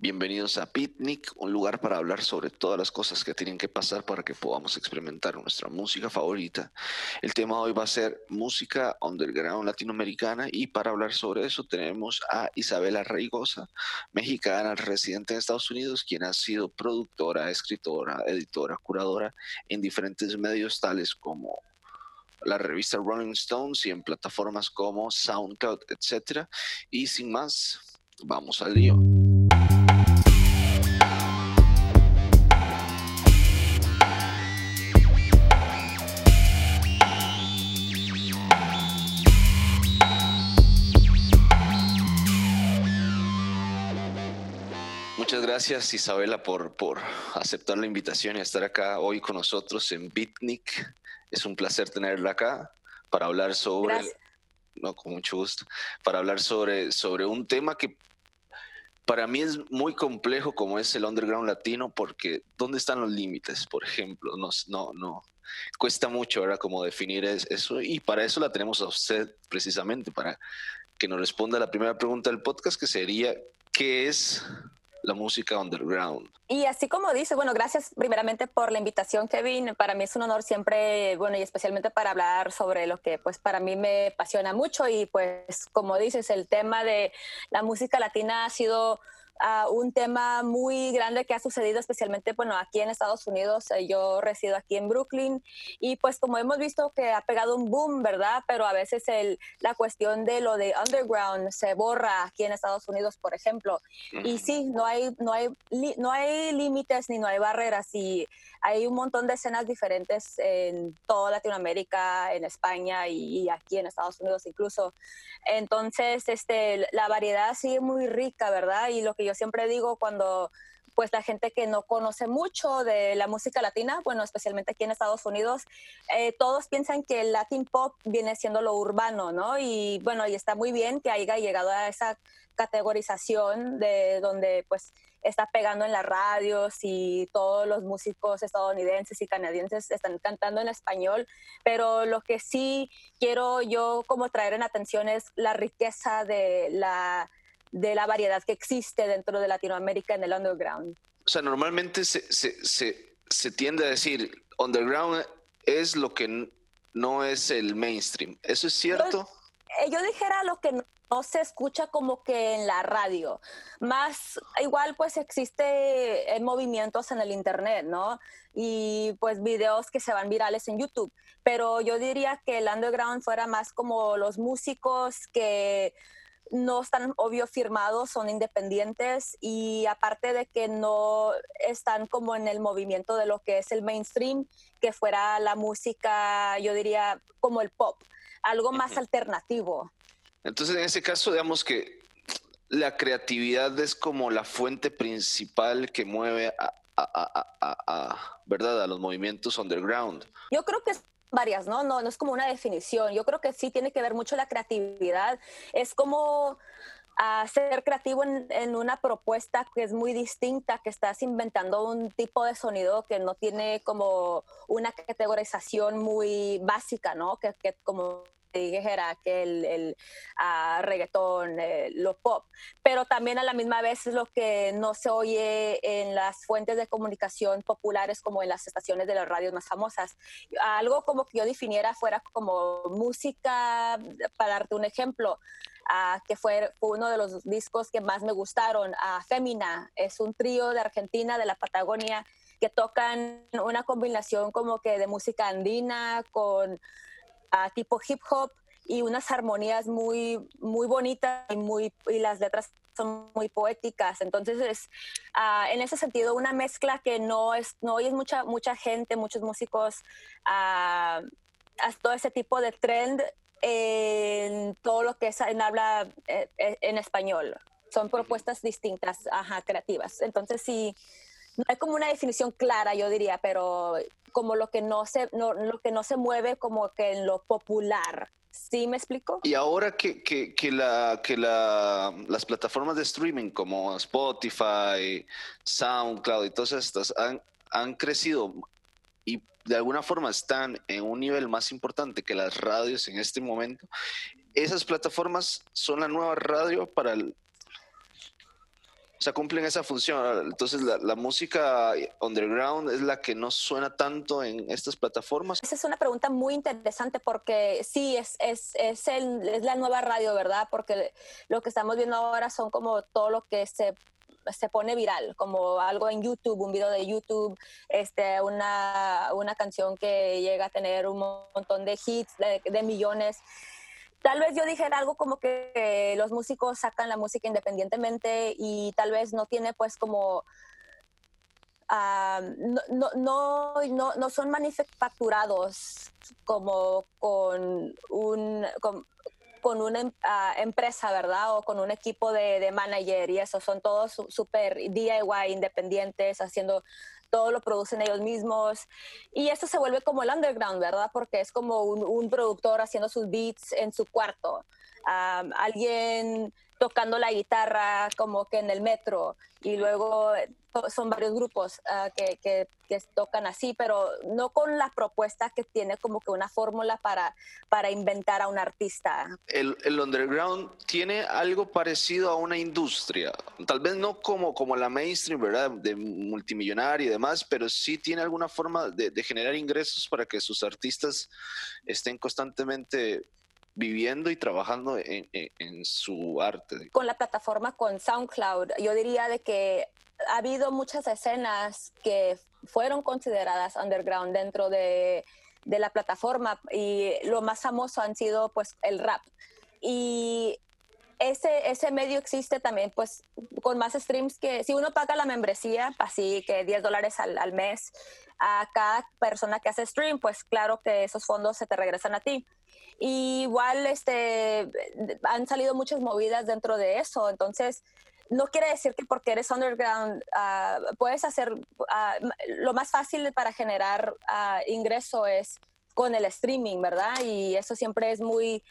Bienvenidos a Picnic, un lugar para hablar sobre todas las cosas que tienen que pasar para que podamos experimentar nuestra música favorita. El tema hoy va a ser música underground latinoamericana y para hablar sobre eso tenemos a Isabela Reigosa, mexicana residente en Estados Unidos, quien ha sido productora, escritora, editora, curadora en diferentes medios tales como la revista Rolling Stones y en plataformas como SoundCloud, etc. Y sin más, vamos al lío. Muchas gracias Isabela por, por aceptar la invitación y estar acá hoy con nosotros en Bitnik. Es un placer tenerla acá para hablar sobre, no, con mucho gusto, para hablar sobre, sobre un tema que para mí es muy complejo como es el underground latino porque ¿dónde están los límites? Por ejemplo, no, no, no, cuesta mucho ahora como definir eso y para eso la tenemos a usted precisamente, para que nos responda la primera pregunta del podcast que sería, ¿qué es la música underground. Y así como dice, bueno, gracias primeramente por la invitación, Kevin. Para mí es un honor siempre, bueno, y especialmente para hablar sobre lo que pues para mí me apasiona mucho y pues como dices, el tema de la música latina ha sido un tema muy grande que ha sucedido especialmente, bueno, aquí en Estados Unidos. Eh, yo resido aquí en Brooklyn y pues como hemos visto que ha pegado un boom, ¿verdad? Pero a veces el, la cuestión de lo de underground se borra aquí en Estados Unidos, por ejemplo. Y sí, no hay, no hay, no hay límites ni no hay barreras y hay un montón de escenas diferentes en toda Latinoamérica, en España y, aquí en Estados Unidos incluso. Entonces, este, la variedad sigue muy rica, ¿verdad? Y lo que yo siempre digo cuando pues la gente que no conoce mucho de la música latina, bueno, especialmente aquí en Estados Unidos, eh, todos piensan que el Latin pop viene siendo lo urbano, ¿no? Y bueno, y está muy bien que haya llegado a esa categorización de donde pues está pegando en las radios y todos los músicos estadounidenses y canadienses están cantando en español, pero lo que sí quiero yo como traer en atención es la riqueza de la de la variedad que existe dentro de Latinoamérica en el underground. O sea, normalmente se, se, se, se tiende a decir, underground es lo que no es el mainstream. ¿Eso es cierto? Eh, yo, dijera lo que no, se escucha como que en la radio. Más igual pues existe eh, movimientos en el internet, ¿no? Y pues videos que se van virales en YouTube. Pero yo diría que el underground fuera más como los músicos que no están obvio firmados, son independientes y aparte de que no están como en el movimiento de lo que es el mainstream, que fuera la música, yo diría como el pop, algo más alternativo. Entonces, en ese caso, digamos que la creatividad es como la fuente principal que mueve a, ¿verdad? a los movimientos underground. Yo creo que varias, ¿no? ¿no? No es como una definición. Yo creo que sí tiene que ver mucho la creatividad. Es como ah, ser creativo en, una propuesta que es muy distinta, que estás inventando un tipo de sonido que no tiene como una categorización muy básica, ¿no? Que, que como dijera que el, el uh, reggaetón, eh, lo pop, pero también a la misma vez es lo que no se oye en las fuentes de comunicación populares como en las estaciones de las radios más famosas. Algo como que yo definiera fuera como música, para darte un ejemplo, uh, que fue, uno de los discos que más me gustaron, uh, Femina, es un trío de Argentina, de la Patagonia, que tocan una combinación como que de música andina con tipo hip hop y unas armonías muy, muy bonitas y, muy, y las letras son muy poéticas. Entonces, es, ah, en ese sentido, una mezcla que no es, no oyes mucha, mucha gente, muchos músicos, uh, todo ese tipo de trend en todo lo que es en habla eh, eh, en español. Son propuestas distintas, ajá, creativas. Entonces, sí, no hay como una definición clara, yo diría, pero como lo que no se, no, lo que no se mueve como que en lo popular. ¿Sí me explico? Y ahora que, que, que, la, que la, las plataformas de streaming como Spotify, SoundCloud y todas estas han, han crecido de alguna forma están en un nivel más importante que las radios en este momento, esas plataformas son la nueva radio para el, O sea, cumplen esa función. Entonces, la, música underground es la que no suena tanto en estas plataformas. Esa es una pregunta muy interesante porque sí, es, es, es, el, es la nueva radio, ¿verdad? Porque lo que estamos viendo ahora son como todo lo que se se pone viral, como algo en YouTube, un video de YouTube, este, una, una canción que llega a tener un montón de hits, de, millones. Tal vez yo dijera algo como que los músicos sacan la música independientemente y tal vez no tiene pues como no, no, no, no, son manufacturados como con un, una em, ah, empresa, ¿verdad? O con un equipo de, de manager y eso, son todos súper DIY, independientes, haciendo todo lo producen ellos mismos. Y esto se vuelve como el underground, ¿verdad? Porque es como un, productor haciendo sus beats en su cuarto. alguien tocando la guitarra como que en el metro y luego son varios grupos ah, que, que, tocan así, pero no con la propuesta que tiene como que una fórmula para, para inventar a un artista. El, el, underground tiene algo parecido a una industria, tal vez no como, como la mainstream, ¿verdad? De multimillonaria y demás, pero sí tiene alguna forma de generar ingresos para que sus artistas estén constantemente viviendo y trabajando en, en, su arte. Con la plataforma, con SoundCloud, yo diría de que ha habido muchas escenas que fueron consideradas underground dentro de, de la plataforma y lo más famoso han sido pues el rap. Y ese, ese medio existe también, pues, con más streams que si uno paga la membresía, así que 10 dólares al, al, mes a cada persona que hace stream, pues claro que esos fondos se te regresan a ti igual este, han salido muchas movidas dentro de eso, entonces no quiere decir que porque eres underground ah, puedes hacer, ah, lo más fácil para generar uh, ingreso es con el streaming, ¿verdad? Y eso siempre es muy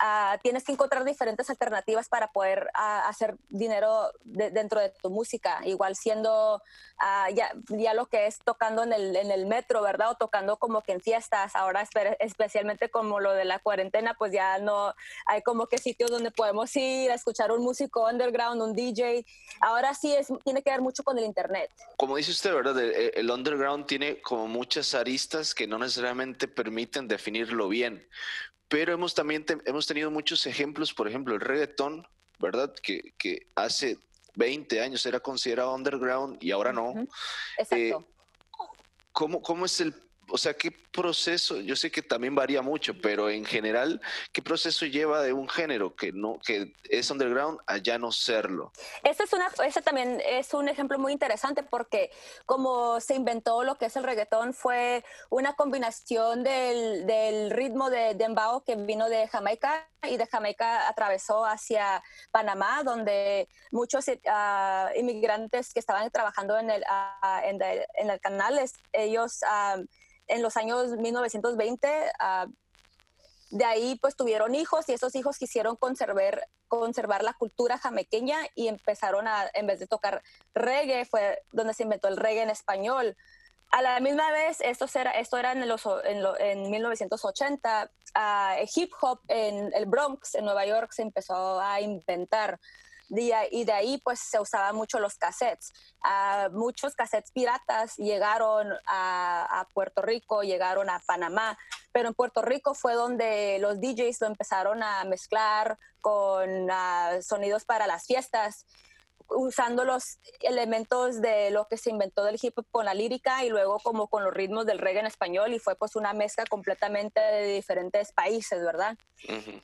Ah, tienes que encontrar diferentes alternativas para poder ah, hacer dinero dentro de tu música, igual siendo ah, ya, ya, lo que es tocando en el, en el metro, ¿verdad? O tocando como que en fiestas, ahora especialmente como lo de la cuarentena, pues ya no hay como que sitios donde podemos ir a escuchar un músico underground, un DJ. Ahora sí es, tiene que ver mucho con el internet. Como dice usted, ¿verdad? El, el underground tiene como muchas aristas que no necesariamente permiten definirlo bien pero hemos también hemos tenido muchos ejemplos, por ejemplo, el reggaetón, ¿verdad? Que, que hace 20 años era considerado underground y ahora no. Exacto. Eh, ¿cómo, ¿Cómo es el o sea, ¿qué proceso? Yo sé que también varía mucho, pero en general, ¿qué proceso lleva de un género que no que es underground a ya no serlo? Ese es una, ese también es un ejemplo muy interesante porque como se inventó lo que es el reggaetón fue una combinación del, del ritmo de dembow que vino de Jamaica y de Jamaica atravesó hacia Panamá, donde muchos uh, inmigrantes que estaban trabajando en el, uh, en, en, el canal, ellos uh, en los años 1920, ah, de ahí pues tuvieron hijos y esos hijos quisieron conservar, conservar la cultura jamequeña y empezaron a, en vez de tocar reggae, fue donde se inventó el reggae en español. A la misma vez, esto era, esto era en, los, en, 1980, ah, hip hop en el Bronx, en Nueva York, se empezó a inventar y de ahí pues se usaban mucho los cassettes. Uh, muchos cassettes piratas llegaron a, Puerto Rico, llegaron a Panamá, pero en Puerto Rico fue donde los DJs lo empezaron a mezclar con uh, sonidos para las fiestas usando los elementos de lo que se inventó del hip hop con la lírica y luego como con los ritmos del reggae en español y fue pues una mezcla completamente de diferentes países, ¿verdad?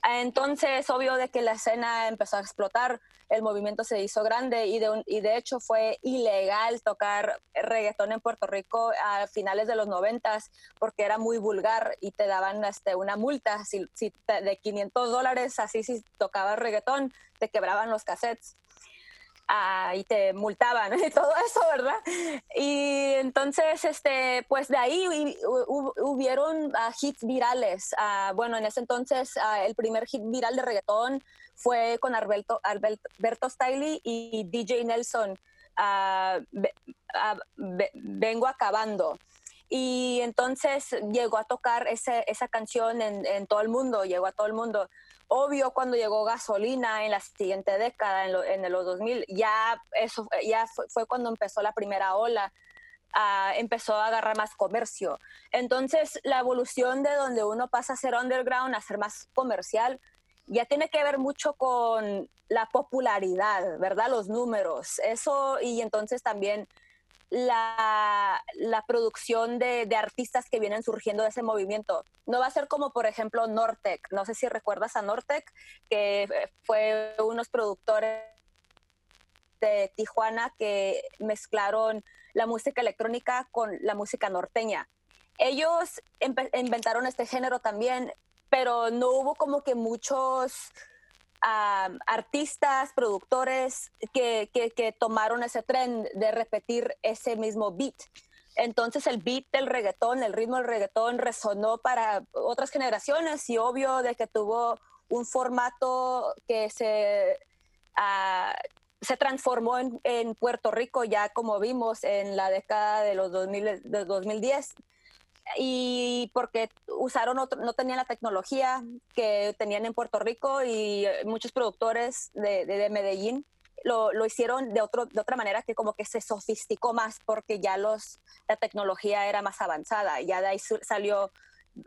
Entonces, obvio de que la escena empezó a explotar, el movimiento se hizo grande y de, y de hecho fue ilegal tocar reggaetón en Puerto Rico a finales de los noventas porque era muy vulgar y te daban este, una multa. Si, si de 500 dólares, así si tocabas reggaetón, te quebraban los cassettes y te multaban y todo eso, ¿verdad? Y entonces, este, pues de ahí hubieron uh, hits virales. Uh, bueno, en ese entonces el primer hit viral de reggaetón fue con Alberto, Alberto Stiley y DJ Nelson. vengo acabando. Y entonces llegó a tocar ese, esa canción en, en todo el mundo, llegó a todo el mundo. Obvio cuando llegó gasolina en la siguiente década, en, los 2000, ya eso ya fue, cuando empezó la primera ola. Empezó a agarrar más comercio. Entonces, la evolución de donde uno pasa a ser underground a ser más comercial, ya tiene que ver mucho con la popularidad, ¿verdad? Los números. Eso, y entonces también la, producción de, artistas que vienen surgiendo de ese movimiento. No va a ser como, por ejemplo, Nortec. No sé si recuerdas a Nortec, que fue unos productores de Tijuana que mezclaron la música electrónica con la música norteña. Ellos inventaron este género también, pero no hubo como que muchos artistas, productores que, que, tomaron ese tren de repetir ese mismo beat. Entonces el beat del reggaetón, el ritmo del reggaetón resonó para otras generaciones y obvio de que tuvo un formato que se, ah, se transformó en, en, Puerto Rico ya como vimos en la década de los 2000, de 2010 y porque usaron no tenían la tecnología que tenían en Puerto Rico y eh, muchos productores de, de, Medellín lo, lo, hicieron de, otro, de otra manera que como que se sofisticó más porque ya los, la tecnología era más avanzada. Ya de ahí salió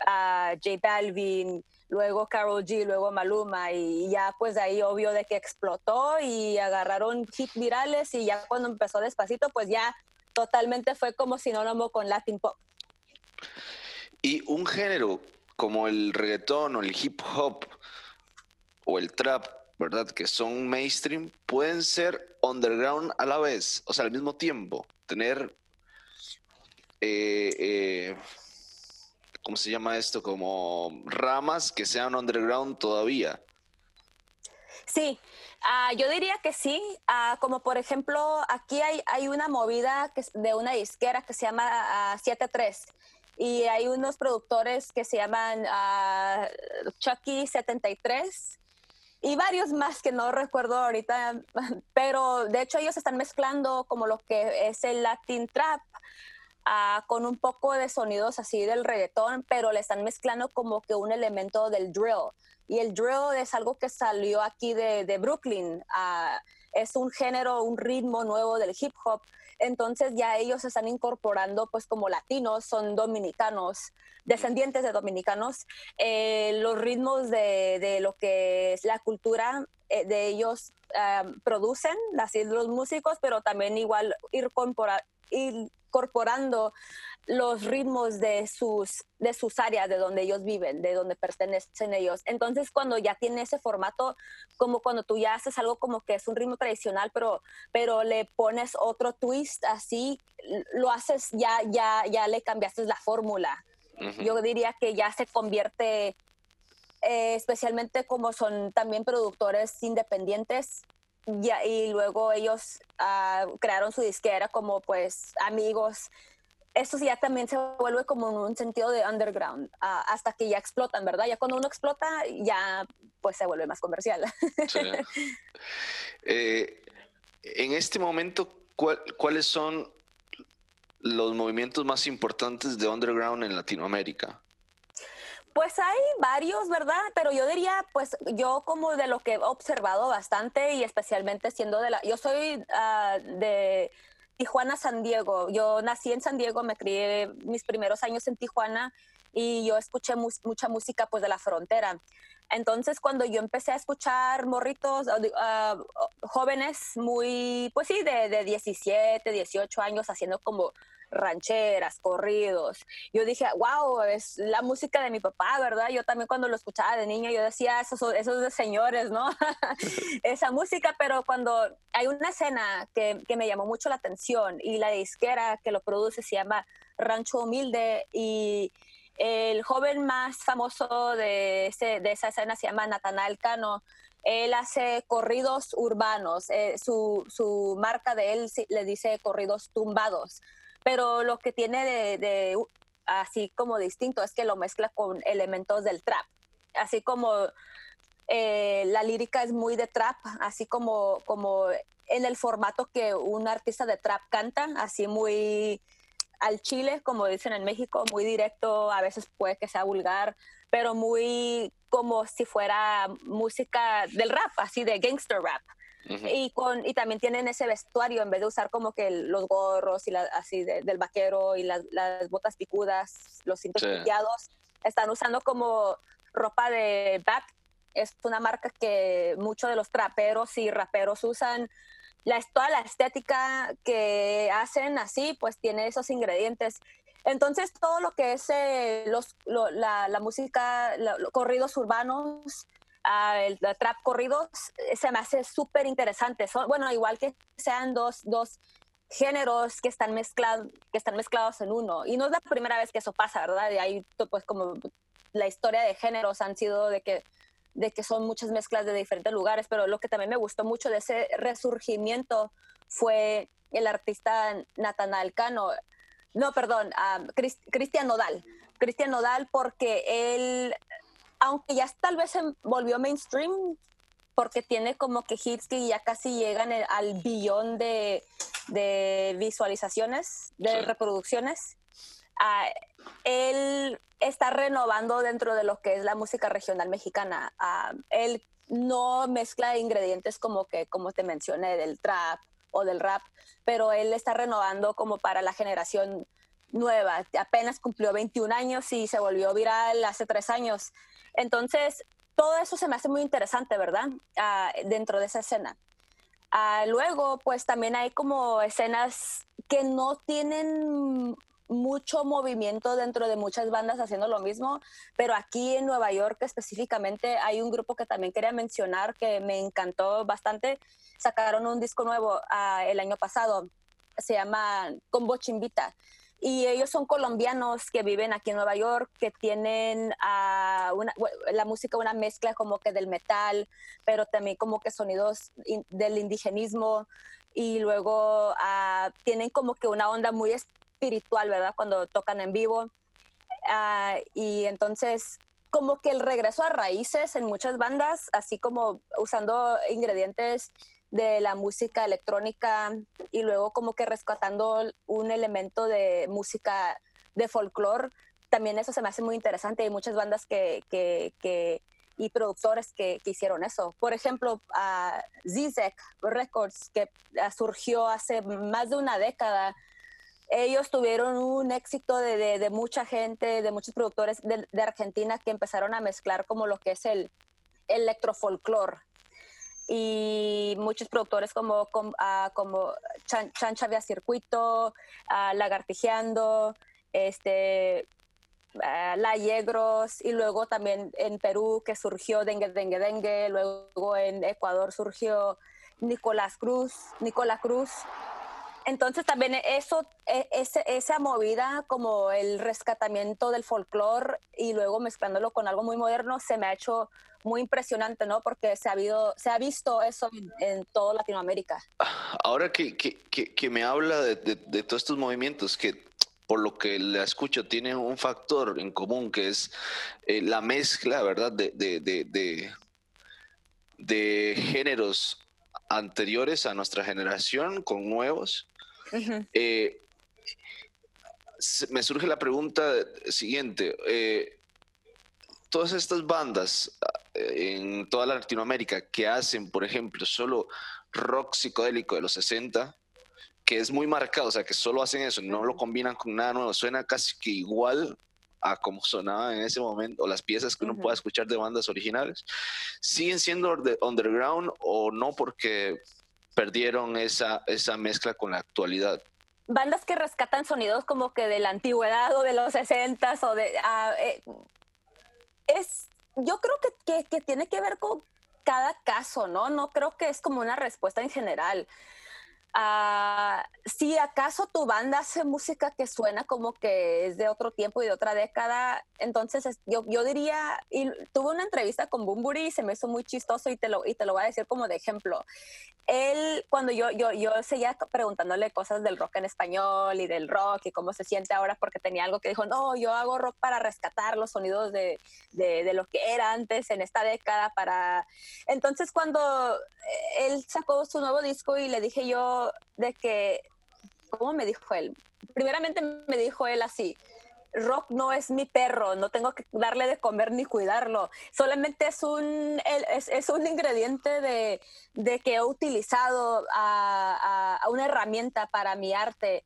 a uh, J Balvin, luego Carol G, luego Maluma y ya pues ahí obvio de que explotó y agarraron hit virales y ya cuando empezó despacito pues ya totalmente fue como sinónimo con Latin Pop. Y un género como el reggaetón o el hip hop o el trap, ¿verdad? Que son mainstream, pueden ser underground a la vez, o sea, al mismo tiempo, tener, eh, eh, ¿cómo se llama esto? Como ramas que sean underground todavía. Sí, ah, yo diría que sí, ah, como por ejemplo, aquí hay, hay una movida que, de una disquera que se llama 73 ah, y hay unos productores que se llaman uh, Chucky 73 y varios más que no recuerdo ahorita, pero de hecho ellos están mezclando como lo que es el Latin Trap uh, con un poco de sonidos así del reggaetón, pero le están mezclando como que un elemento del drill. Y el drill es algo que salió aquí de, de Brooklyn. Uh, es un género, un ritmo nuevo del hip hop entonces ya ellos están incorporando pues como latinos, son dominicanos, descendientes de dominicanos, eh, los ritmos de, lo que es la cultura eh, de ellos producen, así los músicos, pero también igual ir, incorporando los ritmos de sus, de sus áreas, de donde ellos viven, de donde pertenecen ellos. Entonces, cuando ya tiene ese formato, como cuando tú ya haces algo como que es un ritmo tradicional, pero, pero le pones otro twist así, lo haces, ya, ya, ya le cambiaste la fórmula. Yo diría que ya se convierte, eh, especialmente como son también productores independientes, ya, y luego ellos ah, crearon su disquera como pues amigos eso ya también se vuelve como un sentido de underground ah, hasta que ya explotan, ¿verdad? Ya cuando uno explota, ya pues se vuelve más comercial. Eh, en este momento, ¿cuáles son los movimientos más importantes de underground en Latinoamérica? Pues hay varios, ¿verdad? Pero yo diría, pues yo como de lo que he observado bastante y especialmente siendo de la, yo soy ah, de Tijuana, San Diego. Yo nací en San Diego, me crié mis primeros años en Tijuana y yo escuché mucha música pues de la frontera. Entonces cuando yo empecé a escuchar morritos, uh, jóvenes muy, pues sí, de, de 17, 18 años haciendo como rancheras, corridos. Yo dije, wow, es la música de mi papá, ¿verdad? Yo también cuando lo escuchaba de niña, yo decía, esos, esos de señores, ¿no? Esa música, pero cuando hay una escena que, que, me llamó mucho la atención y la disquera que lo produce se llama Rancho Humilde y el joven más famoso de, ese, esa escena se llama Natanael Cano. Él hace corridos urbanos. Eh, su, su, marca de él le dice corridos tumbados pero lo que tiene de, así como distinto es que lo mezcla con elementos del trap, así como eh, la lírica es muy de trap, así como, como en el formato que un artista de trap canta, así muy al chile, como dicen en México, muy directo, a veces puede que sea vulgar, pero muy como si fuera música del rap, así de gangster rap. y, con, y también tienen ese vestuario, en vez de usar como que los gorros y la, así del vaquero y las, botas picudas, los cintos sí. están usando como ropa de back. Es una marca que muchos de los traperos y raperos usan. La, toda la estética que hacen así, pues tiene esos ingredientes. Entonces, todo lo que es eh, los, la, la, música, los corridos urbanos, uh, el, trap corridos, eh, se me hace súper interesante. bueno, igual que sean dos, dos géneros que están, mezclados, que están mezclados en uno. Y no es la primera vez que eso pasa, ¿verdad? Y ahí, pues, como la historia de géneros han sido de que de que son muchas mezclas de diferentes lugares, pero lo que también me gustó mucho de ese resurgimiento fue el artista Nathanael Cano. No, perdón, Cristian Nodal. Cristian Nodal porque él, aunque ya tal vez se volvió mainstream, porque tiene como que hits que ya casi llegan al billón de, visualizaciones, de reproducciones. Ah, él está renovando dentro de lo que es la música regional mexicana. Ah, él no mezcla ingredientes como que, como te mencioné, del trap o del rap, pero él está renovando como para la generación nueva. Apenas cumplió 21 años y se volvió viral hace tres años. Entonces, todo eso se me hace muy interesante, ¿verdad? Ah, dentro de esa escena. Ah, luego, pues también hay como escenas que no tienen mucho movimiento dentro de muchas bandas haciendo lo mismo, pero aquí en Nueva York específicamente hay un grupo que también quería mencionar que me encantó bastante. Sacaron un disco nuevo ah, el año pasado, se llama Combo Chimbita. Y ellos son colombianos que viven aquí en Nueva York, que tienen ah, la música, una mezcla como que del metal, pero también como que sonidos del indigenismo. Y luego ah, tienen como que una onda muy espiritual, ¿verdad? Cuando tocan en vivo. Ah, y entonces, como que el regreso a raíces en muchas bandas, así como usando ingredientes de la música electrónica y luego como que rescatando un elemento de música de folclore, también eso se me hace muy interesante. Hay muchas bandas que, que, que y productores que, que, hicieron eso. Por ejemplo, a Zizek Records, que surgió hace más de una década, ellos tuvieron un éxito de, de, mucha gente, de muchos productores de, Argentina que empezaron a mezclar como lo que es el. Y muchos productores como, uh, como Chan, Chancha Via Circuito, uh, Lagartijeando, este, uh, La Yegros, y luego también en Perú que surgió Dengue Dengue Dengue, luego en Ecuador surgió Nicolás Cruz, Nicolás Cruz, entonces también eso, e, esa movida como el rescatamiento del folclore y luego mezclándolo con algo muy moderno se me ha hecho muy impresionante, ¿no? Porque se ha, habido, se ha visto eso en, toda Latinoamérica. Ahora que, que, me habla de, de, todos estos movimientos que por lo que la escucho tienen un factor en común que es eh, la mezcla, ¿verdad? De, de, de géneros anteriores a nuestra generación con nuevos eh, me surge la pregunta siguiente. Eh, todas estas bandas eh, en toda la Latinoamérica que hacen, por ejemplo, solo rock psicodélico de los 60, que es muy marcado, o sea, que solo hacen eso, no lo combinan con nada nuevo, suena casi que igual a como sonaba en ese momento, o las piezas que uno pueda escuchar de bandas originales, siguen siendo underground o no porque perdieron esa, esa mezcla con la actualidad. Bandas que rescatan sonidos como que de la antigüedad o de los 60 o de... Ah, eh, es, yo creo que, que, tiene que ver con cada caso, ¿no? No creo que es como una respuesta en general. Uh, si acaso tu banda hace música que suena como que es de otro tiempo y de otra década, entonces yo, yo diría, y tuve una entrevista con Bumburi y se me hizo muy chistoso y te lo, y te lo voy a decir como de ejemplo. Él, cuando yo, yo, yo seguía preguntándole cosas del rock en español y del rock y cómo se siente ahora, porque tenía algo que dijo, no, yo hago rock para rescatar los sonidos de, de, de lo que era antes en esta década, para... Entonces cuando él sacó su nuevo disco y le dije yo, de que, ¿cómo me dijo él? Primeramente me dijo él así, rock no es mi perro, no tengo que darle de comer ni cuidarlo, solamente es un, es, un ingrediente de, que he utilizado a, una herramienta para mi arte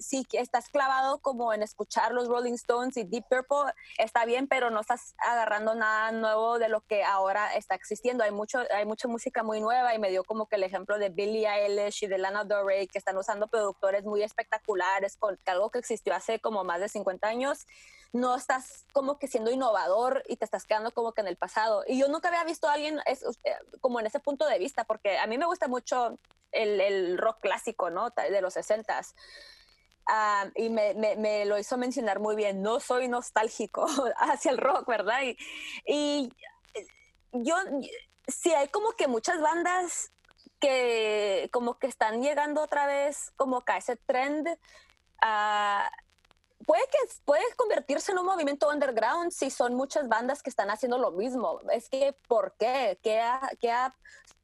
sí, que estás clavado como en escuchar los Rolling Stones y Deep Purple, está bien, pero no estás agarrando nada nuevo de lo que ahora está existiendo. Hay, mucho, hay mucha música muy nueva y me dio como que el ejemplo de Billie Eilish y de Lana Del Rey, que están usando productores muy espectaculares con algo que existió hace como más de 50 años no estás como que siendo innovador y te estás quedando como que en el pasado. Y yo nunca había visto a alguien eh, como en ese punto de vista, porque a mí me gusta mucho el, rock clásico, ¿no? De los 60s. Ah, y me, lo hizo mencionar muy bien, no soy nostálgico hacia el rock, ¿verdad? Y, y yo, sí hay como que muchas bandas que como que están llegando otra vez como que a ese trend. Uh, puede que puede convertirse en un movimiento underground si son muchas bandas que están haciendo lo mismo. Es que, ¿por qué? ¿Qué ha, qué ha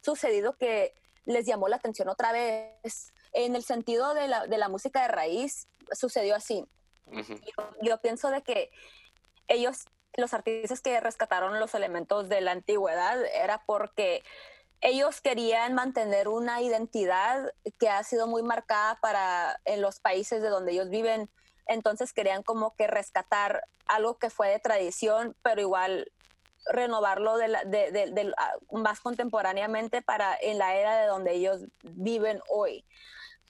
sucedido que les llamó la atención otra vez? En el sentido de la, de la música de raíz, sucedió así. yo, pienso de que ellos, los artistas que rescataron los elementos de la antigüedad, era porque ellos querían mantener una identidad que ha sido muy marcada para en los países de donde ellos viven entonces querían como que rescatar algo que fue de tradición, pero igual renovarlo de, ah, más contemporáneamente para en la era de donde ellos viven hoy.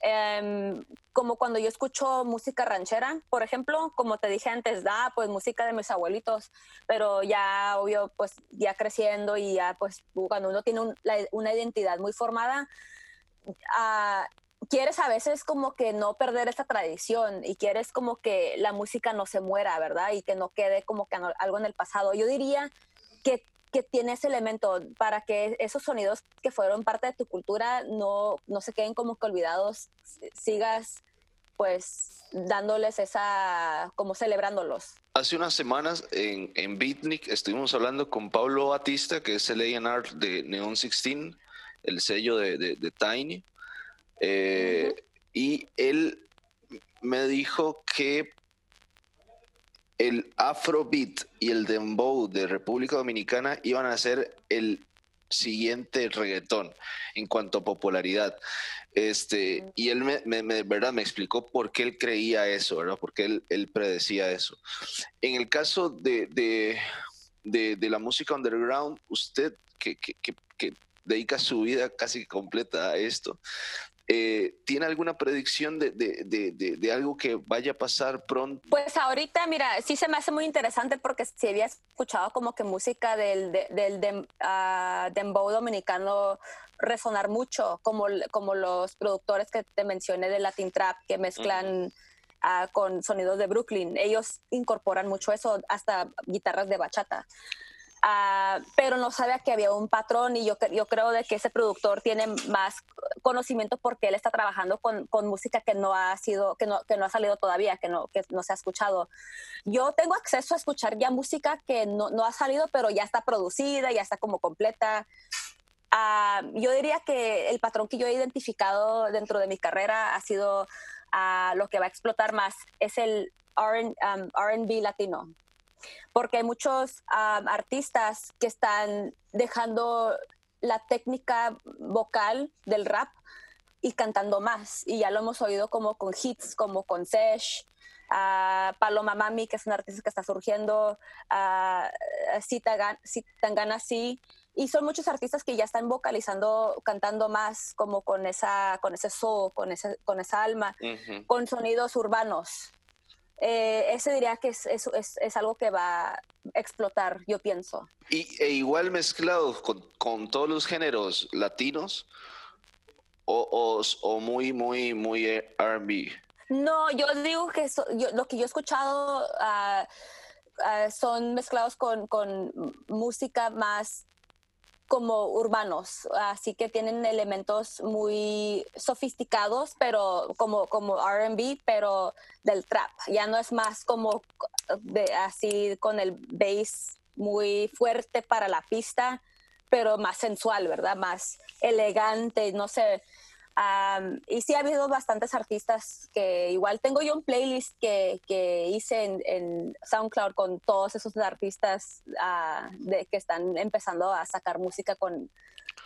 Em, como cuando yo escucho música ranchera, por ejemplo, como te dije antes, da pues música de mis abuelitos, pero ya obvio pues ya creciendo y ya pues cuando uno tiene una identidad muy formada, uh, quieres a veces como que no perder esa tradición y quieres como que la música no se muera, ¿verdad? Y que no quede como que algo en el pasado. Yo diría que, que tiene ese elemento para que esos sonidos que fueron parte de tu cultura no, no se queden como que olvidados, sigas pues dándoles esa, como celebrándolos. Hace unas semanas en, en Beatnik estuvimos hablando con Pablo Batista, que es el A&R de Neon 16, el sello de, de, de Tiny, eh, y él me dijo que el Afrobeat y el Dembow de República Dominicana iban a ser el siguiente reggaetón en cuanto a popularidad. Este, y él me, ¿verdad? me explicó por qué él creía eso, ¿verdad? Porque él, él predecía eso. En el caso de, de, de, la música underground, usted que, que, dedica su vida casi completa a esto, eh, ¿Tiene alguna predicción de, de, de, algo que vaya a pasar pronto? Pues ahorita, mira, sí se me hace muy interesante porque si había escuchado como que música del, del uh, dembow dominicano resonar mucho, como, como los productores que te mencioné de Latin Trap, que mezclan ah, con sonidos de Brooklyn. Ellos incorporan mucho eso, hasta guitarras de bachata. Ah, pero no sabía que había un patrón y yo, yo creo de que ese productor tiene más conocimiento porque él está trabajando con, con, música que no ha sido, que no, que no ha salido todavía, que no, que no se ha escuchado. Yo tengo acceso a escuchar ya música que no, no ha salido, pero ya está producida, ya está como completa. Ah, yo diría que el patrón que yo he identificado dentro de mi carrera ha sido uh, lo que va a explotar más, es el RB um, latino porque hay muchos artistas que están dejando la técnica vocal del rap y cantando más. Y ya lo hemos oído como con hits, como con Sesh, uh, Paloma Mami, que es un artista que está surgiendo, uh, Tangana sí. Y son muchos artistas que ya están vocalizando, cantando más, como con esa, con ese soul, con, ese, con esa alma, con sonidos urbanos. Eh, ese diría que es, es, es, algo que va a explotar, yo pienso. Y e igual mezclado con, con, todos los géneros latinos o, o, muy, muy, muy eh, RB. No, yo digo que lo que yo he escuchado ah, ah, son mezclados con, con música más como urbanos, así que tienen elementos muy sofisticados, pero como, como RB, pero del trap. Ya no es más como de, así con el bass muy fuerte para la pista, pero más sensual, ¿verdad? Más elegante, no sé. Y sí ha habido bastantes artistas que igual tengo yo un playlist que, que hice en, SoundCloud con todos esos artistas ah, de, que están empezando a sacar música con,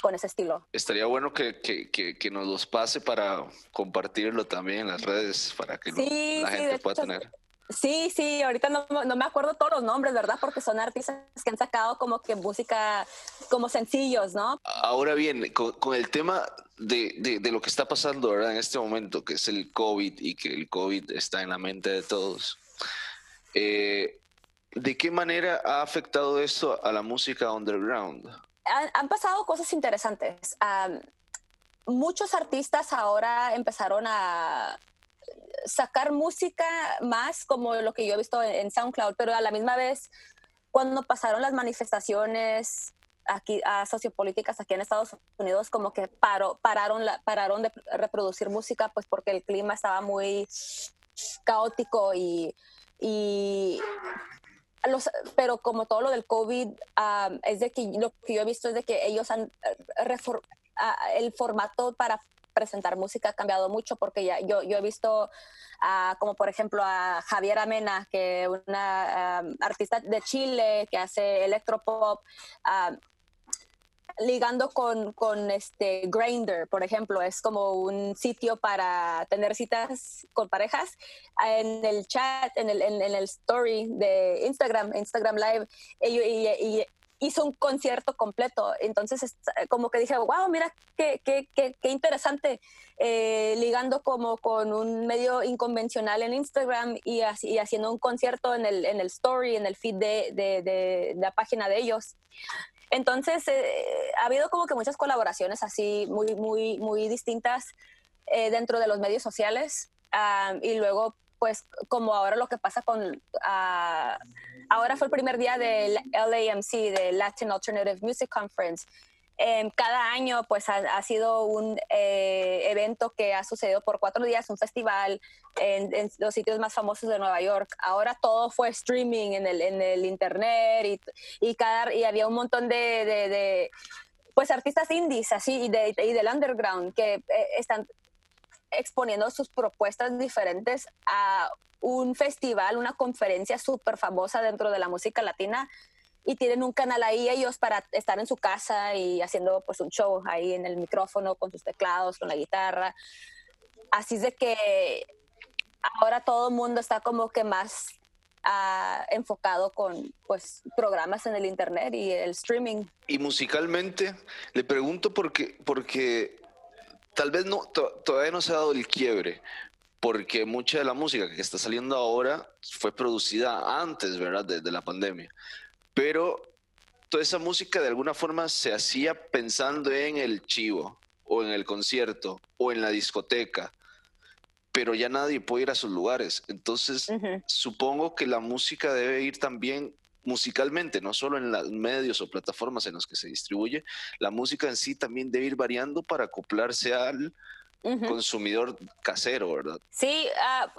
con ese estilo. Estaría bueno que, que, que, nos los pase para compartirlo también en las redes para que la gente pueda tener. Sí, sí, ahorita no, no, me acuerdo todos los nombres, ¿verdad? Porque son artistas que han sacado como que música como sencillos, ¿no? Ahora bien, con, el tema de, de, lo que está pasando, ¿verdad? En este momento, que es el COVID y que el COVID está en la mente de todos, eh, ¿de qué manera ha afectado esto a la música underground? Han, pasado cosas interesantes. muchos artistas ahora empezaron a sacar música más como lo que yo he visto en, SoundCloud, pero a la misma vez, cuando pasaron las manifestaciones aquí a sociopolíticas aquí en Estados Unidos, como que paró, pararon, la, pararon de reproducir música, pues porque el clima estaba muy caótico y, y los, pero como todo lo del COVID, es de que lo que yo he visto es de que ellos han eh, el formato para presentar música ha cambiado mucho porque ya yo, yo he visto como por ejemplo a Javier Amena, que una artista de Chile que hace electropop, ligando con, con este Grinder, por ejemplo, es como un sitio para tener citas con parejas. En el chat, en el, en, el story de Instagram, Instagram Live, y, y, hizo un concierto completo. Entonces, como que dije, wow, mira qué, qué, qué, qué interesante, eh, ligando como con un medio inconvencional en Instagram y, así, haciendo un concierto en el, en el story, en el feed de, de, la página de ellos. Entonces, eh, ha habido como que muchas colaboraciones así muy, muy, muy distintas eh, dentro de los medios sociales. Ah, y luego, pues, como ahora lo que pasa con... Uh, ahora fue el primer día del LAMC, del Latin Alternative Music Conference. Cada año pues ha, sido un eh, evento que ha sucedido por cuatro días, un festival en, los sitios más famosos de Nueva York. Ahora todo fue streaming en el, internet y, y, cada, y había un montón de, pues artistas indies así y, de, del underground que eh, están exponiendo sus propuestas diferentes a un festival, una conferencia súper famosa dentro de la música latina y tienen un canal ahí ellos para estar en su casa y haciendo pues un show ahí en el micrófono con sus teclados, con la guitarra. Así es de que ahora todo el mundo está como que más ah, enfocado con pues programas en el internet y el streaming. Y musicalmente, le pregunto porque, porque tal vez no, todavía no se ha dado el quiebre, porque mucha de la música que está saliendo ahora fue producida antes, ¿verdad?, de, la pandemia. Pero toda esa música de alguna forma se hacía pensando en el chivo, o en el concierto, o en la discoteca, pero ya nadie puede ir a sus lugares. Entonces, supongo que la música debe ir también musicalmente, no solo en los medios o plataformas en los que se distribuye, la música en sí también debe ir variando para acoplarse al consumidor casero, ¿verdad? Sí, uh,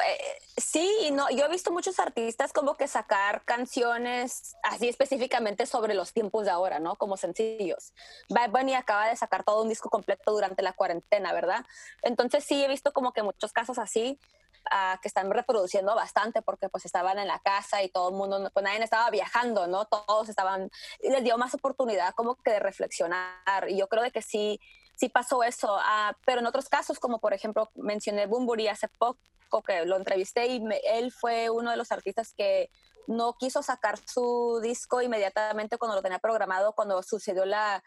sí, no, yo he visto muchos artistas como que sacar canciones así específicamente sobre los tiempos de ahora, ¿no? Como sencillos. Bad Bunny acaba de sacar todo un disco completo durante la cuarentena, ¿verdad? Entonces sí he visto como que muchos casos así. Uh, que están reproduciendo bastante porque pues estaban en la casa y todo el mundo, pues nadie estaba viajando, ¿no? Todos estaban, y les dio más oportunidad como que de reflexionar y yo creo de que sí, sí pasó eso. Ah, pero en otros casos, como por ejemplo mencioné Bumburi hace poco, que lo entrevisté y él fue uno de los artistas que no quiso sacar su disco inmediatamente cuando lo tenía programado, cuando sucedió la,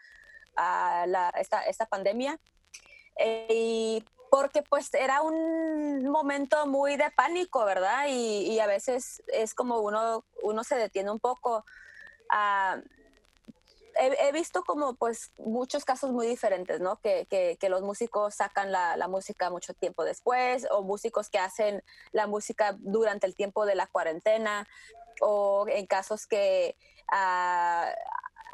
ah, esta, esta, pandemia. Eh, y porque pues era un momento muy de pánico, ¿verdad? Y, a veces es como uno, uno se detiene un poco. a ah, he, visto como pues muchos casos muy diferentes, ¿no? Que, que, los músicos sacan la, la, música mucho tiempo después o músicos que hacen la música durante el tiempo de la cuarentena o en casos que ah,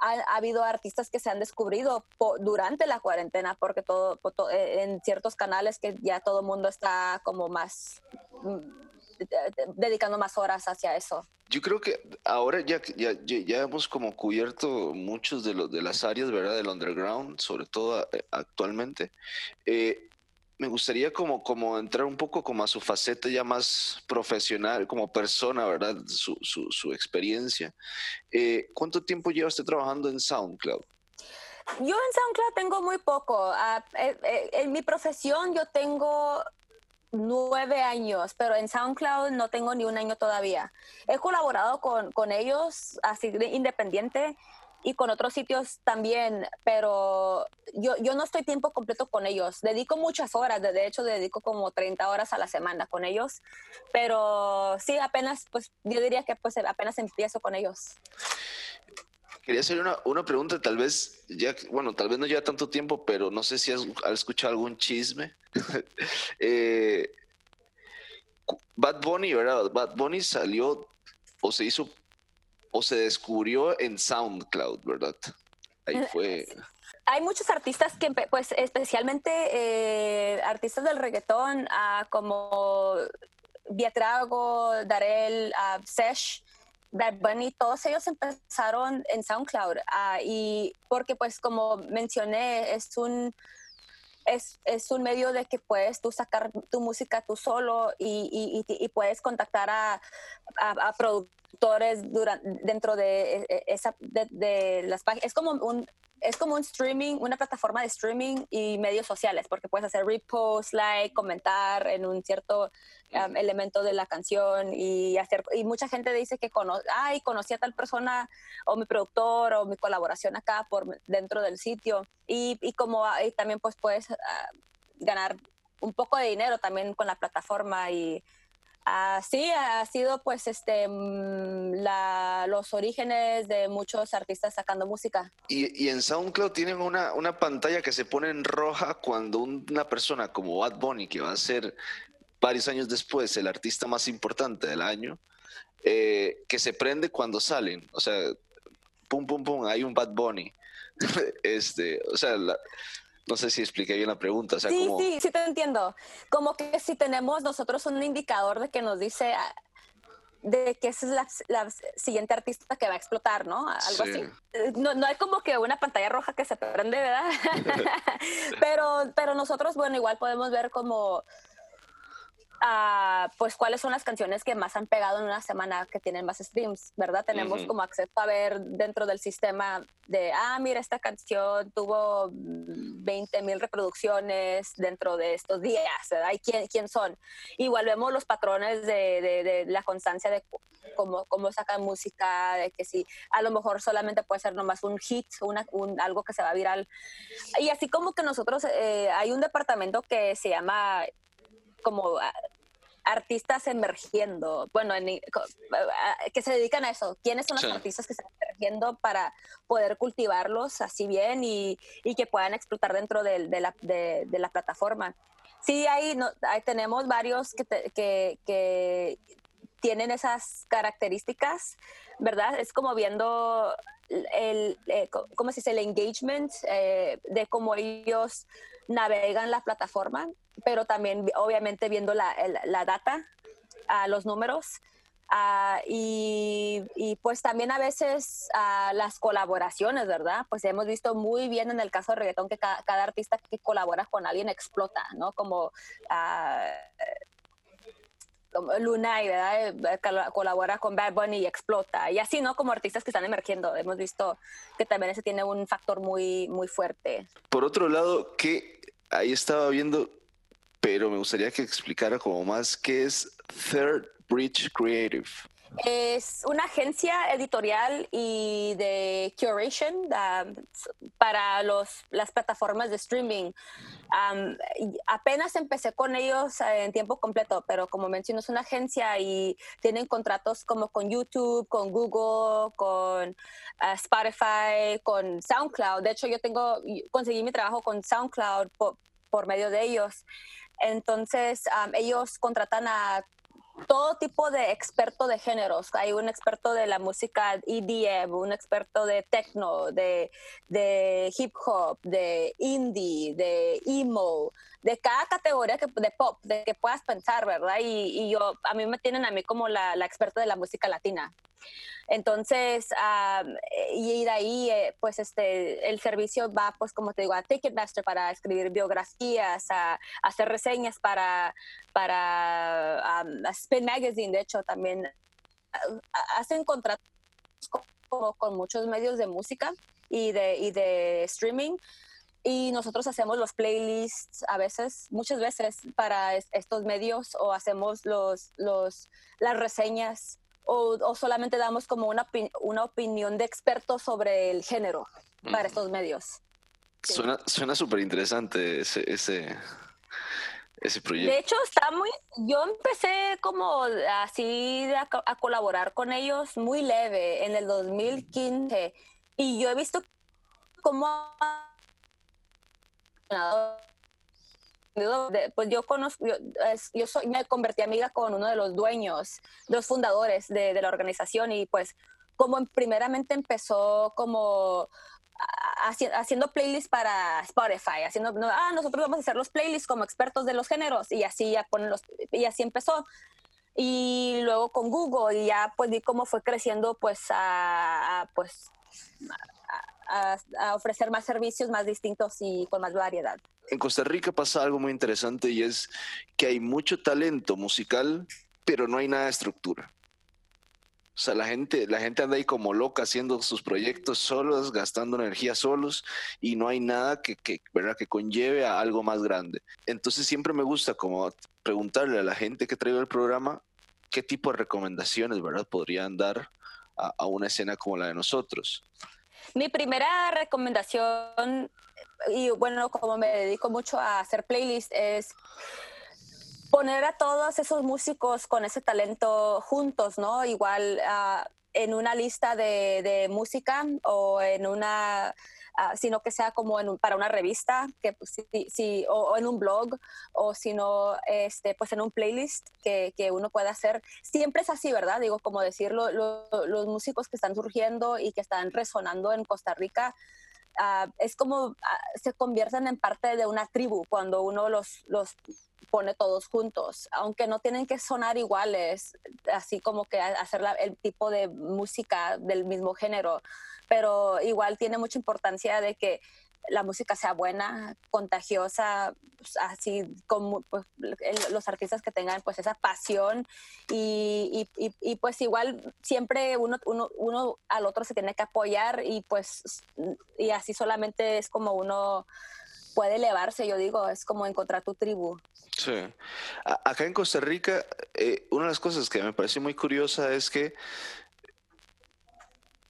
ha, habido artistas que se han descubrido durante la cuarentena porque todo, eh, en ciertos canales que ya todo el mundo está como más mm, dedicando más horas hacia eso. Yo creo que ahora ya, ya, ya hemos como cubierto muchos de, los, de las áreas, ¿verdad? Del underground, sobre todo eh, actualmente. Eh, me gustaría como, como entrar un poco como a su faceta ya más profesional, como persona, ¿verdad? Su, su, experiencia. Eh, ¿Cuánto tiempo lleva usted trabajando en SoundCloud? Yo en SoundCloud tengo muy poco. Ah, eh, eh, en mi profesión yo tengo nueve años, pero en SoundCloud no tengo ni un año todavía. He colaborado con, con ellos así de independiente y con otros sitios también, pero yo, yo no estoy tiempo completo con ellos. Dedico muchas horas, de hecho dedico como 30 horas a la semana con ellos, pero sí, apenas, pues yo diría que pues apenas empiezo con ellos. Quería hacer una, una, pregunta, tal vez, ya, bueno, tal vez no lleva tanto tiempo, pero no sé si has, escuchado algún chisme. eh, Bad Bunny, ¿verdad? Bad Bunny salió o se hizo o se descubrió en SoundCloud, ¿verdad? Ahí fue. Hay muchos artistas que, pues, especialmente eh, artistas del reggaetón, ah, como Vietrago, Darel, uh, Sesh, Bad Bunny, todos ellos empezaron en SoundCloud. Ah, y porque, pues, como mencioné, es un es, es, un medio de que puedes tú sacar tu música tú solo y, y, y puedes contactar a, a, productores dentro de, e, e, esa, de las páginas. Es como un es como un streaming, una plataforma de streaming y medios sociales, porque puedes hacer repost, like, comentar en un cierto um, elemento de la canción y hacer, y mucha gente dice que cono ay, conocí a tal persona o mi productor o mi colaboración acá por dentro del sitio y, y como y también pues puedes ah, ganar un poco de dinero también con la plataforma y Así ha sido pues este mm, los orígenes de muchos artistas sacando música. Y, en SoundCloud tienen una, una, pantalla que se pone en roja cuando una persona como Bad Bunny, que va a ser varios años después el artista más importante del año, eh, que se prende cuando salen. O sea, pum, pum, pum, hay un Bad Bunny. este, o sea, la, no sé si expliqué bien la pregunta. sí, sí, sí te entiendo. Como que si tenemos nosotros un indicador de que nos dice ah, de que esa es la, siguiente artista que va a explotar, ¿no? Algo así. No, no, hay como que una pantalla roja que se prende, ¿verdad? pero, pero nosotros, bueno, igual podemos ver como pues cuáles son las canciones que más han pegado en una semana que tienen más streams, ¿verdad? Tenemos como acceso a ver dentro del sistema de, ah, mira, esta canción tuvo 20 mil reproducciones dentro de estos días, ¿verdad? ¿Y quién, quién son? Igual vemos los patrones de, de, la constancia de cómo, cómo sacan música, de que si a lo mejor solamente puede ser nomás un hit, una, un, algo que se va viral. Y así como que nosotros, eh, hay un departamento que se llama como ah, artistas emergiendo, bueno, ah, que se dedican a eso. ¿Quiénes son los artistas que están emergiendo para poder cultivarlos así bien y, que puedan explotar dentro de, la, de, la, plataforma? Sí, ahí, no, tenemos varios que, que, tienen esas características, ¿verdad? Es como viendo el, eh, ¿cómo se dice? El engagement eh, de cómo ellos navegan la plataforma, pero también obviamente viendo la, la data, a los números. y, y, pues también a veces las colaboraciones, ¿verdad? Pues hemos visto muy bien en el caso de reggaetón que cada, artista que colabora con alguien explota, ¿no? Como Lunay, ¿verdad? Eh, colabora con Bad Bunny y explota. Y así, ¿no? Como artistas que están emergiendo. Hemos visto que también ese tiene un factor muy, muy fuerte. Por otro lado, que ahí estaba viendo, pero me gustaría que explicara como más qué es Third Bridge Creative. Es una agencia editorial y de curation para los, las plataformas de streaming. apenas empecé con ellos en tiempo completo, pero como menciono, es una agencia y tienen contratos como con YouTube, con Google, con ah, Spotify, con SoundCloud. De hecho, yo tengo, conseguí mi trabajo con SoundCloud por, por medio de ellos. Entonces, ellos contratan a todo tipo de experto de géneros. Hay un experto de la música EDM, un experto de techno, de, hip hop, de indie, de emo, de cada categoría que, de pop, de que puedas pensar, ¿verdad? Y, yo, a mí me tienen a mí como la, experta de la música latina. Entonces, y de ahí, eh, pues este, el servicio va, pues como te digo, a Ticketmaster para escribir biografías, a, hacer reseñas para, para Spin Magazine, de hecho, también hacen contratos con muchos medios de música y de, y de streaming y nosotros hacemos los playlists a veces, muchas veces para estos medios o hacemos los, los, las reseñas o, o solamente damos como una, una opinión de expertos sobre el género para estos medios. Suena Suena súper interesante ese, ese, ese proyecto. De hecho, está muy. Yo empecé como así a, a, colaborar con ellos muy leve en el 2015 y yo he visto cómo pues yo conozco, yo, soy, me convertí amiga con uno de los dueños, los fundadores de, la organización y pues como primeramente empezó como haciendo playlists para Spotify, haciendo, ah, nosotros vamos a hacer los playlists como expertos de los géneros y así ya ponen los, y así empezó. Y luego con Google y ya pues vi cómo fue creciendo pues a, pues a, ofrecer más servicios más distintos y con más variedad. En Costa Rica pasa algo muy interesante y es que hay mucho talento musical, pero no hay nada de estructura. O sea, la gente, la gente anda ahí como loca haciendo sus proyectos solos, gastando energía solos y no hay nada que, que, ¿verdad? que conlleve a algo más grande. Entonces siempre me gusta como preguntarle a la gente que trae el programa qué tipo de recomendaciones ¿verdad? podrían dar a una escena como la de nosotros. Mi primera recomendación, y bueno, como me dedico mucho a hacer playlists, es poner a todos esos músicos con ese talento juntos, ¿no? Igual uh, en una lista de, de música o en una Ah, sino que sea como en para una revista, que pues, si, o, en un blog, o sino este, pues en un playlist que, uno pueda hacer. Siempre es así, ¿verdad? Digo, como decirlo, los músicos que están surgiendo y que están resonando en Costa Rica, Uh, es como uh, se convierten en parte de una tribu cuando uno los, pone todos juntos, aunque no tienen que sonar iguales, así como que hacer el tipo de música del mismo género pero igual tiene mucha importancia de que la música sea buena, contagiosa, pues, así como pues, los artistas que tengan pues esa pasión y, pues igual siempre uno, uno, al otro se tiene que apoyar y pues y así solamente es como uno puede elevarse, yo digo, es como encontrar tu tribu. Sí. Acá en Costa Rica, eh, una de las cosas que me parece muy curiosa es que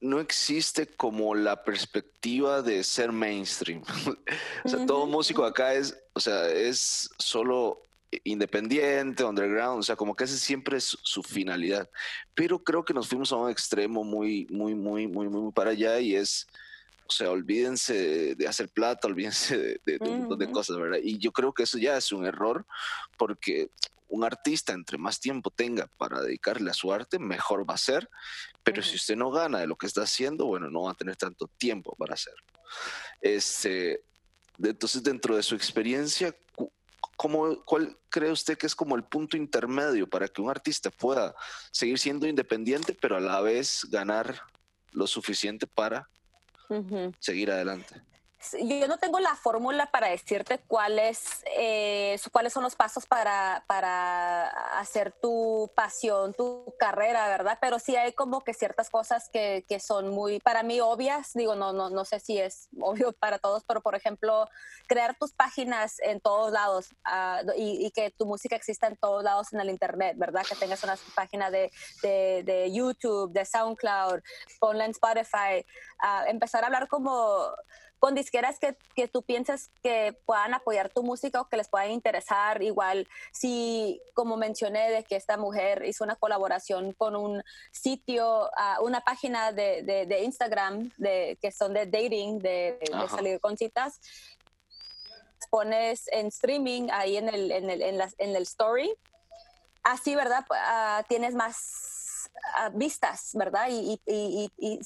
no existe como la perspectiva de ser mainstream. o sea, todo músico acá es, o sea, es solo independiente, underground, o sea, como que ese siempre es su finalidad. Pero creo que nos fuimos a un extremo muy, muy, muy, muy, muy para allá y es, o sea, olvídense de hacer plata, olvídense de, un montón de cosas, ¿verdad? Y yo creo que eso ya es un error porque un artista entre más tiempo tenga para dedicarle a su arte, mejor va a ser. Pero si usted no gana de lo que está haciendo, bueno, no va a tener tanto tiempo para hacerlo. Este, entonces, dentro de su experiencia, ¿cómo, ¿cuál cree usted que es como el punto intermedio para que un artista pueda seguir siendo independiente, pero a la vez ganar lo suficiente para seguir adelante? Yo no tengo la fórmula para decirte cuáles, eh, cuáles son los pasos para, para hacer tu pasión, tu carrera, ¿verdad? Pero sí hay como que ciertas cosas que, que son muy, para mí, obvias. Digo, no, no, no sé si es obvio para todos, pero por ejemplo, crear tus páginas en todos lados uh, y, y, que tu música exista en todos lados en el Internet, ¿verdad? Que tengas una página de, de, de YouTube, de SoundCloud, ponla en Spotify. Uh, empezar a hablar como con disqueras que, que, tú piensas que puedan apoyar tu música o que les puedan interesar. Igual, si, como mencioné, de que esta mujer hizo una colaboración con un sitio, uh, una página de, de, de, Instagram de, que son de dating, de, de salir con citas, pones en streaming ahí en el, en el, en la, en el story. Así, ¿verdad? Uh, tienes más vistas, ¿verdad? Y, y, y,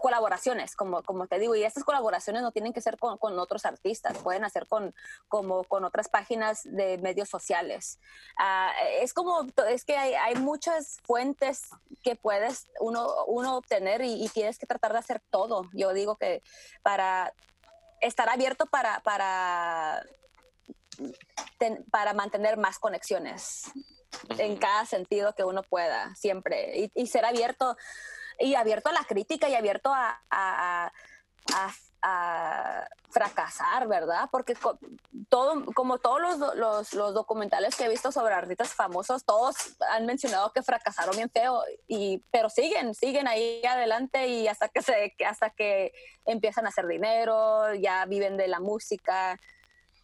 colaboraciones, como, como te digo, y estas colaboraciones no tienen que ser con, con, otros artistas, pueden hacer con, como, con otras páginas de medios sociales. Ah, es como, es que hay, hay, muchas fuentes que puedes uno, uno obtener y, tienes que tratar de hacer todo. Yo digo que para estar abierto para, para, para mantener más conexiones en cada sentido que uno pueda, siempre. Y, ser abierto, y abierto a la crítica y abierto a, a, fracasar, ¿verdad? Porque todo, como todos los, los, los, documentales que he visto sobre artistas famosos, todos han mencionado que fracasaron bien feo, y, pero siguen, siguen ahí adelante y hasta que, se, hasta que empiezan a hacer dinero, ya viven de la música.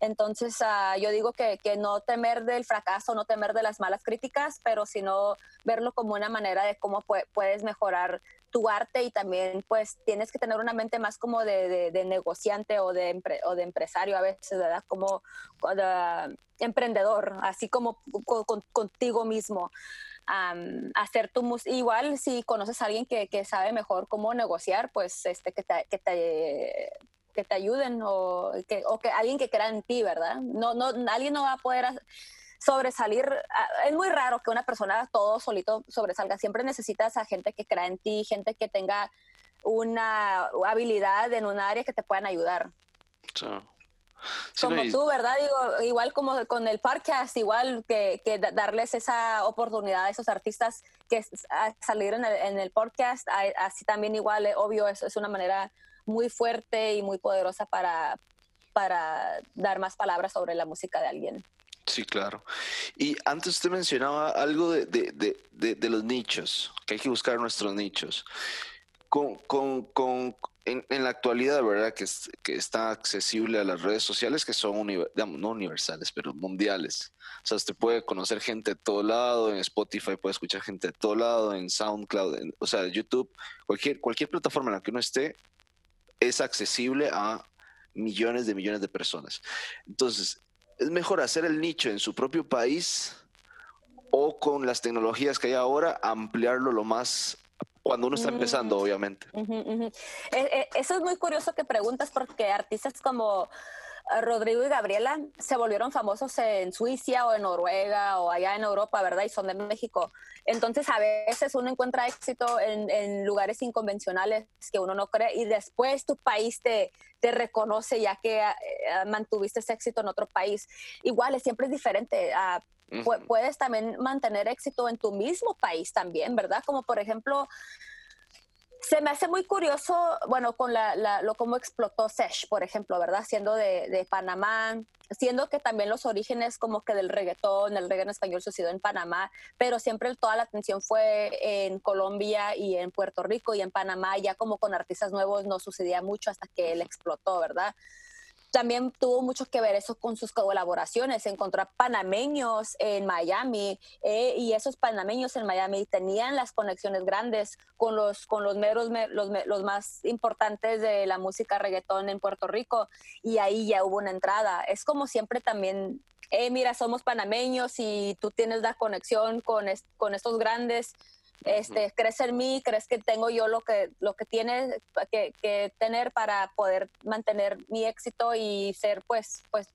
Entonces, uh, yo digo que, no temer del fracaso, no temer de las malas críticas, pero sino verlo como una manera de cómo puedes mejorar tu arte y también pues tienes que tener una mente más como de, negociante o de, o de empresario a veces, ¿verdad? Como emprendedor, así como contigo mismo. hacer tu música. Igual si conoces a alguien que, sabe mejor cómo negociar, pues este, que, te, que te que te ayuden o que, o que alguien que crea en ti, ¿verdad? No, no, alguien no va a poder sobresalir. Ah, es muy raro que una persona todo solito sobresalga. Siempre necesitas a gente que crea en ti, gente que tenga una habilidad en un área que te puedan ayudar. como tú, ¿verdad? Digo, igual como con el podcast, igual que, que, darles esa oportunidad a esos artistas que salir en el, en el podcast, así también igual, eh, obvio, eso es una manera muy fuerte y muy poderosa para, para dar más palabras sobre la música de alguien. Sí, claro. Y antes usted mencionaba algo de, de, de, de los nichos, que hay que buscar nuestros nichos. Con, con, con, en, en, la actualidad, ¿verdad? Que, que está accesible a las redes sociales que son, digamos, no universales, pero mundiales. O sea, usted puede conocer gente de todo lado, en Spotify puede escuchar gente de todo lado, en SoundCloud, o sea, YouTube, cualquier, cualquier plataforma en la que uno esté, es accesible a millones de millones de personas. Entonces, es mejor hacer el nicho en su propio país o con las tecnologías que hay ahora, ampliarlo lo más cuando uno está empezando, mm. obviamente. Eh, eh, eso es muy curioso que preguntas porque artistas como Rodrigo y Gabriela se volvieron famosos en Suiza o en Noruega o allá en Europa, ¿verdad? Y son de México. Entonces a veces uno encuentra éxito en, lugares inconvencionales que uno no cree y después tu país te, te reconoce ya que eh, mantuviste ese éxito en otro país. Igual, siempre es diferente. Ah, puedes también mantener éxito en tu mismo país también, ¿verdad? Como por ejemplo se me hace muy curioso, bueno, con la, lo cómo explotó Sesh, por ejemplo, ¿verdad? Siendo de, Panamá, siendo que también los orígenes como que del reggaetón, el reggaetón español sucedió en Panamá, pero siempre toda la atención fue en Colombia y en Puerto Rico y en Panamá, ya como con artistas nuevos no sucedía mucho hasta que él explotó, ¿verdad? También tuvo mucho que ver eso con sus colaboraciones, encontrar panameños en Miami eh, y esos panameños en Miami tenían las conexiones grandes con los, con los, meros, los, los, más importantes de la música reggaetón en Puerto Rico y ahí ya hubo una entrada. Es como siempre también, eh, mira, somos panameños y tú tienes la conexión con, con estos grandes este, crees en mí, crees que tengo yo lo que, lo que tienes que, tener para poder mantener mi éxito y ser, pues, pues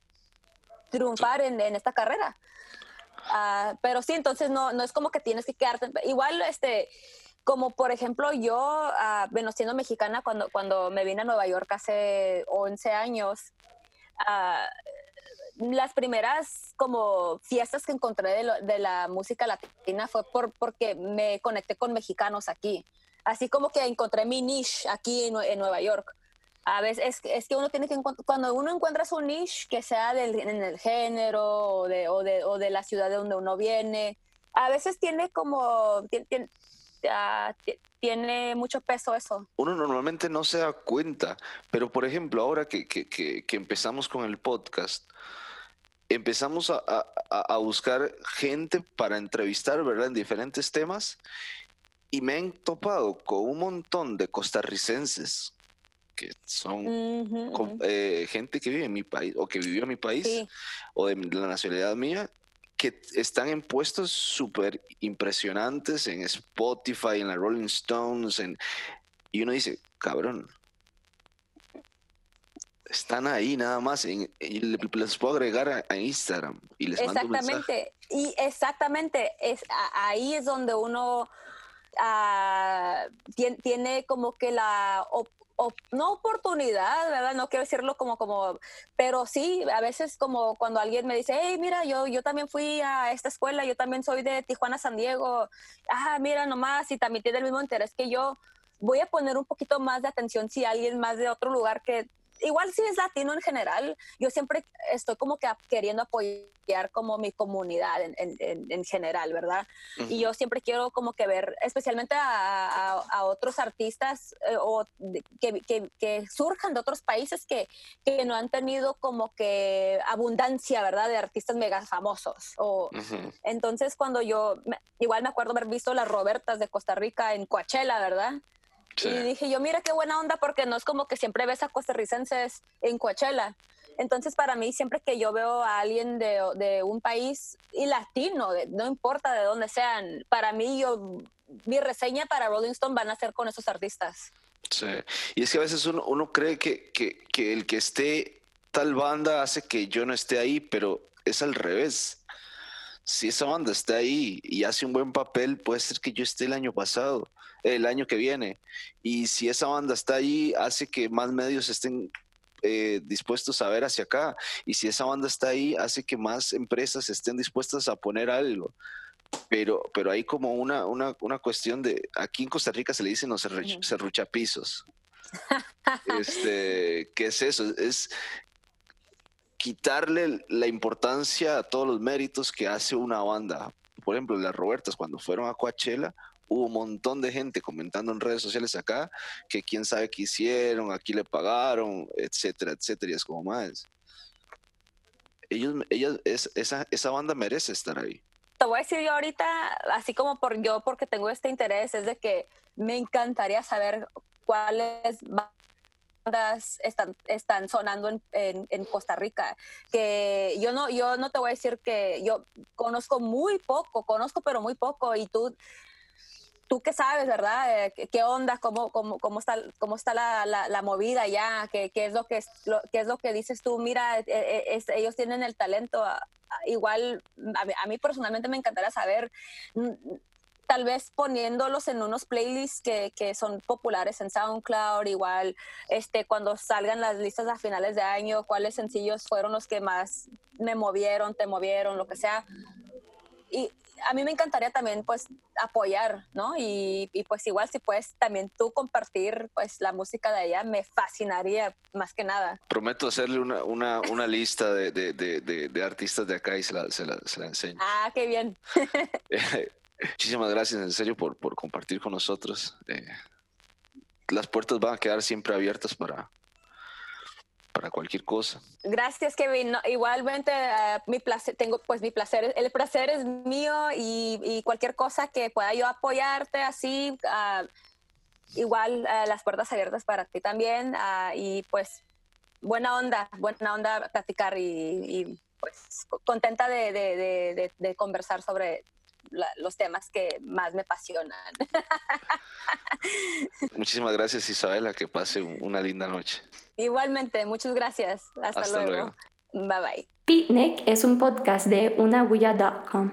triunfar en, esta carrera. Ah, pero sí, entonces no, no es como que tienes que quedarte. Igual, este, como por ejemplo, yo, uh, bueno, siendo mexicana, cuando, cuando me vine a Nueva York hace 11 años, uh, las primeras como fiestas que encontré de, la música latina fue por, porque me conecté con mexicanos aquí. Así como que encontré mi niche aquí en, Nueva York. A veces es, que uno tiene que cuando uno encuentra su niche, que sea del, en el género o de, o, de, la ciudad de donde uno viene, a veces tiene como, tiene, tiene mucho peso eso. Uno normalmente no se da cuenta, pero por ejemplo, ahora que, que, que empezamos con el podcast, empezamos a, buscar gente para entrevistar, ¿verdad? En diferentes temas. Y me han topado con un montón de costarricenses que son eh, gente que vive en mi país o que vivió en mi país o de la nacionalidad mía que están en puestos súper impresionantes en Spotify, en la Rolling Stones, en, y uno dice, cabrón, están ahí nada más y les puedo agregar a, Instagram y les mando mensaje. y exactamente es ahí es donde uno ah, tiene, como que la no oportunidad, ¿verdad? No quiero decirlo como, como, pero sí, a veces como cuando alguien me dice, hey, mira, yo, yo también fui a esta escuela, yo también soy de Tijuana, San Diego, ah, mira nomás, y también tiene el mismo interés que yo, voy a poner un poquito más de atención si alguien más de otro lugar que igual si es latino en general, yo siempre estoy como que queriendo apoyar como mi comunidad en, en, en general, ¿verdad? Y yo siempre quiero como que ver, especialmente a, a, otros artistas eh, o que, que, que, surjan de otros países que, que, no han tenido como que abundancia, ¿verdad? De artistas mega famosos. O, Entonces cuando yo, igual me acuerdo haber visto las Robertas de Costa Rica en Coachella, ¿verdad? Y dije yo, mira qué buena onda, porque no es como que siempre ves a costarricenses en Coachella. Entonces, para mí, siempre que yo veo a alguien de, de un país y latino, no importa de dónde sean, para mí, yo, mi reseña para Rolling Stone van a ser con esos artistas. Sí, y es que a veces uno, uno cree que, que, que el que esté tal banda hace que yo no esté ahí, pero es al revés si esa banda está ahí y hace un buen papel, puede ser que yo esté el año pasado, el año que viene. Y si esa banda está ahí, hace que más medios estén eh, dispuestos a ver hacia acá. Y si esa banda está ahí, hace que más empresas estén dispuestas a poner algo. Pero, pero hay como una, una, una cuestión de, aquí en Costa Rica se le dicen los serruchapisos. este, ¿Qué es eso? Es quitarle la importancia a todos los méritos que hace una banda. Por ejemplo, las Robertas, cuando fueron a Coachella, hubo un montón de gente comentando en redes sociales acá que quién sabe qué hicieron, aquí le pagaron, etcétera, etcétera, y es como más. Ellos, ellas, esa, esa banda merece estar ahí. Te voy a decir yo ahorita, así como por yo, porque tengo este interés, es de que me encantaría saber cuáles están, están sonando en, en, Costa Rica. Que yo no, yo no te voy a decir que yo conozco muy poco, conozco pero muy poco y tú tú qué sabes, ¿verdad? Eh, ¿Qué onda? ¿Cómo, cómo, cómo está, cómo está la, la, movida ya? ¿Qué, ¿Qué, es lo que, lo, qué es lo que dices tú? Mira, eh, eh, ellos tienen el talento. Igual, a, mí personalmente me encantaría saber tal vez poniéndolos en unos playlists que, que, son populares en SoundCloud, igual este, cuando salgan las listas a finales de año, cuáles sencillos fueron los que más me movieron, te movieron, lo que sea. Y a mí me encantaría también pues apoyar, ¿no? Y, y, pues igual si puedes también tú compartir pues la música de allá, me fascinaría más que nada. Prometo hacerle una, una, una lista de, de, de, de, artistas de acá y se la, se la, se la enseño. Ah, qué bien. Muchísimas gracias en serio por, por compartir con nosotros. Eh, las puertas van a quedar siempre abiertas para, para cualquier cosa. Gracias, Kevin. igualmente, eh, mi placer, tengo pues mi placer, el placer es mío y, cualquier cosa que pueda yo apoyarte así, ah, igual eh, las puertas abiertas para ti también ah, y pues buena onda, buena onda platicar y, pues contenta de, de conversar sobre los temas que más me apasionan. Muchísimas gracias Isabela, que pase una linda noche. Igualmente, muchas gracias. Hasta, luego. Bye bye. Picnic es un podcast de unaguya.com.